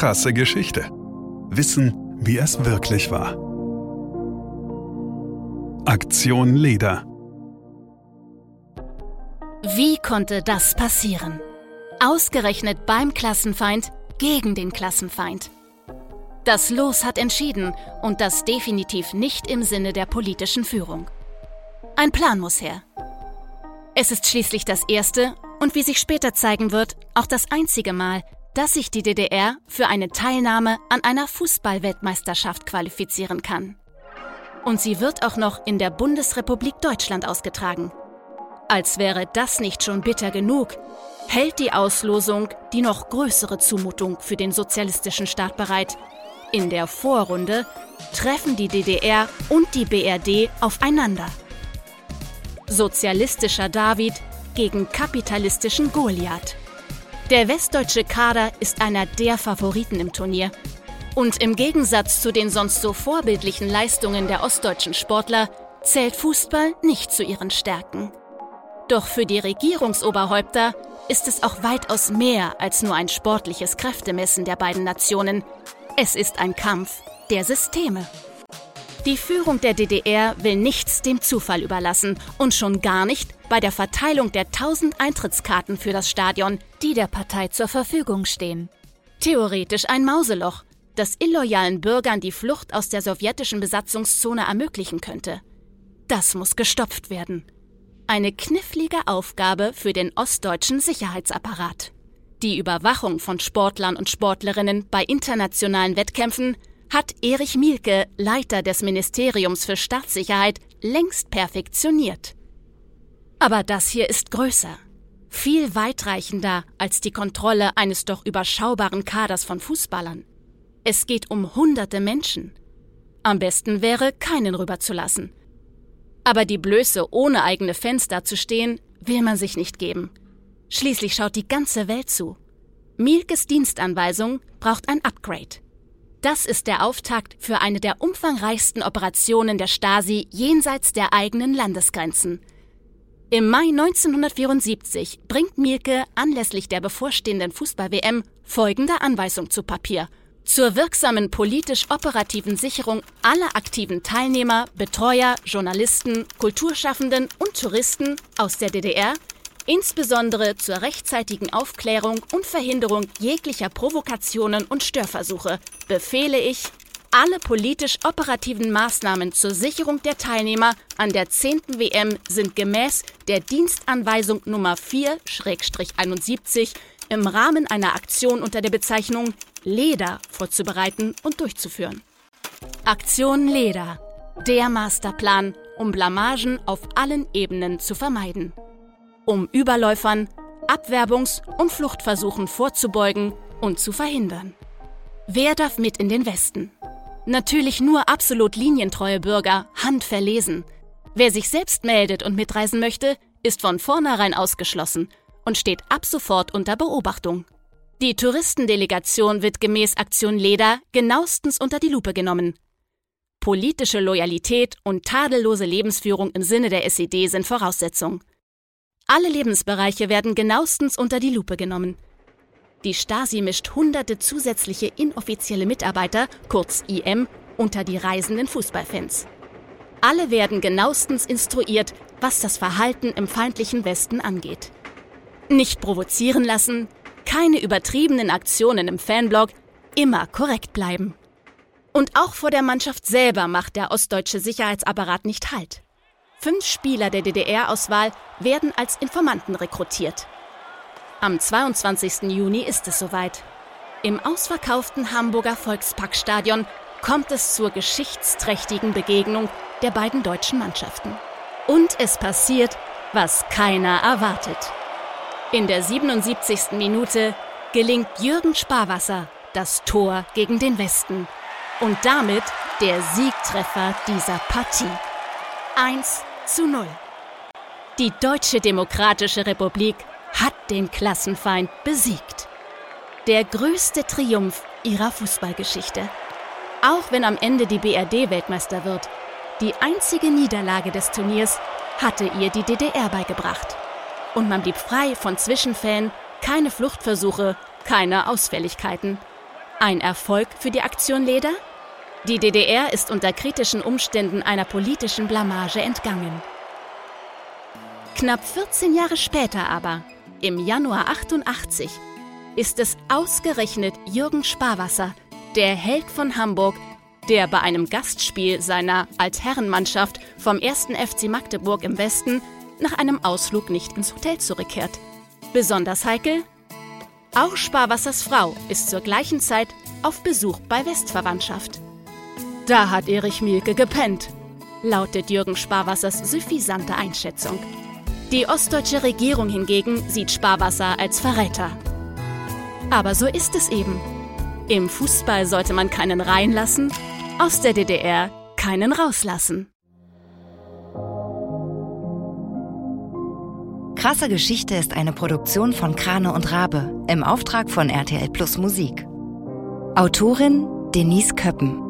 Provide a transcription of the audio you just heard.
krasse Geschichte. Wissen, wie es wirklich war. Aktion Leder. Wie konnte das passieren? Ausgerechnet beim Klassenfeind gegen den Klassenfeind. Das Los hat entschieden und das definitiv nicht im Sinne der politischen Führung. Ein Plan muss her. Es ist schließlich das erste und wie sich später zeigen wird, auch das einzige Mal, dass sich die DDR für eine Teilnahme an einer Fußballweltmeisterschaft qualifizieren kann. Und sie wird auch noch in der Bundesrepublik Deutschland ausgetragen. Als wäre das nicht schon bitter genug, hält die Auslosung die noch größere Zumutung für den sozialistischen Staat bereit. In der Vorrunde treffen die DDR und die BRD aufeinander. Sozialistischer David gegen kapitalistischen Goliath. Der westdeutsche Kader ist einer der Favoriten im Turnier. Und im Gegensatz zu den sonst so vorbildlichen Leistungen der ostdeutschen Sportler zählt Fußball nicht zu ihren Stärken. Doch für die Regierungsoberhäupter ist es auch weitaus mehr als nur ein sportliches Kräftemessen der beiden Nationen. Es ist ein Kampf der Systeme. Die Führung der DDR will nichts dem Zufall überlassen und schon gar nicht bei der Verteilung der 1000 Eintrittskarten für das Stadion, die der Partei zur Verfügung stehen. Theoretisch ein Mauseloch, das illoyalen Bürgern die Flucht aus der sowjetischen Besatzungszone ermöglichen könnte. Das muss gestopft werden. Eine knifflige Aufgabe für den ostdeutschen Sicherheitsapparat. Die Überwachung von Sportlern und Sportlerinnen bei internationalen Wettkämpfen hat Erich Mielke, Leiter des Ministeriums für Staatssicherheit, längst perfektioniert. Aber das hier ist größer, viel weitreichender als die Kontrolle eines doch überschaubaren Kaders von Fußballern. Es geht um hunderte Menschen. Am besten wäre, keinen rüberzulassen. Aber die Blöße, ohne eigene Fans dazustehen, will man sich nicht geben. Schließlich schaut die ganze Welt zu. Mielkes Dienstanweisung braucht ein Upgrade. Das ist der Auftakt für eine der umfangreichsten Operationen der Stasi jenseits der eigenen Landesgrenzen. Im Mai 1974 bringt Mielke anlässlich der bevorstehenden Fußball-WM folgende Anweisung zu Papier. Zur wirksamen politisch-operativen Sicherung aller aktiven Teilnehmer, Betreuer, Journalisten, Kulturschaffenden und Touristen aus der DDR insbesondere zur rechtzeitigen Aufklärung und Verhinderung jeglicher Provokationen und Störversuche befehle ich, alle politisch-operativen Maßnahmen zur Sicherung der Teilnehmer an der 10. WM sind gemäß der Dienstanweisung Nummer 4-71 im Rahmen einer Aktion unter der Bezeichnung LEDA vorzubereiten und durchzuführen. Aktion LEDA, der Masterplan, um Blamagen auf allen Ebenen zu vermeiden um Überläufern, Abwerbungs- und Fluchtversuchen vorzubeugen und zu verhindern. Wer darf mit in den Westen? Natürlich nur absolut linientreue Bürger, handverlesen. Wer sich selbst meldet und mitreisen möchte, ist von vornherein ausgeschlossen und steht ab sofort unter Beobachtung. Die Touristendelegation wird gemäß Aktion Leder genauestens unter die Lupe genommen. Politische Loyalität und tadellose Lebensführung im Sinne der SED sind Voraussetzung. Alle Lebensbereiche werden genauestens unter die Lupe genommen. Die Stasi mischt hunderte zusätzliche inoffizielle Mitarbeiter, kurz IM, unter die reisenden Fußballfans. Alle werden genauestens instruiert, was das Verhalten im feindlichen Westen angeht. Nicht provozieren lassen, keine übertriebenen Aktionen im Fanblog, immer korrekt bleiben. Und auch vor der Mannschaft selber macht der ostdeutsche Sicherheitsapparat nicht Halt. Fünf Spieler der DDR-Auswahl werden als Informanten rekrutiert. Am 22. Juni ist es soweit. Im ausverkauften Hamburger Volksparkstadion kommt es zur geschichtsträchtigen Begegnung der beiden deutschen Mannschaften. Und es passiert, was keiner erwartet. In der 77. Minute gelingt Jürgen Sparwasser das Tor gegen den Westen und damit der Siegtreffer dieser Partie. 1 zu 0. Die Deutsche Demokratische Republik hat den Klassenfeind besiegt. Der größte Triumph ihrer Fußballgeschichte. Auch wenn am Ende die BRD Weltmeister wird, die einzige Niederlage des Turniers hatte ihr die DDR beigebracht. Und man blieb frei von Zwischenfällen, keine Fluchtversuche, keine Ausfälligkeiten. Ein Erfolg für die Aktion Leder? Die DDR ist unter kritischen Umständen einer politischen Blamage entgangen. Knapp 14 Jahre später aber, im Januar 88, ist es ausgerechnet Jürgen Sparwasser, der Held von Hamburg, der bei einem Gastspiel seiner Altherrenmannschaft vom 1. FC Magdeburg im Westen nach einem Ausflug nicht ins Hotel zurückkehrt. Besonders heikel? Auch Sparwassers Frau ist zur gleichen Zeit auf Besuch bei Westverwandtschaft. Da hat Erich Mielke gepennt, lautet Jürgen Sparwassers suffisante Einschätzung. Die ostdeutsche Regierung hingegen sieht Sparwasser als Verräter. Aber so ist es eben. Im Fußball sollte man keinen reinlassen, aus der DDR keinen rauslassen. Krasse Geschichte ist eine Produktion von Krane und Rabe im Auftrag von RTL Plus Musik. Autorin Denise Köppen.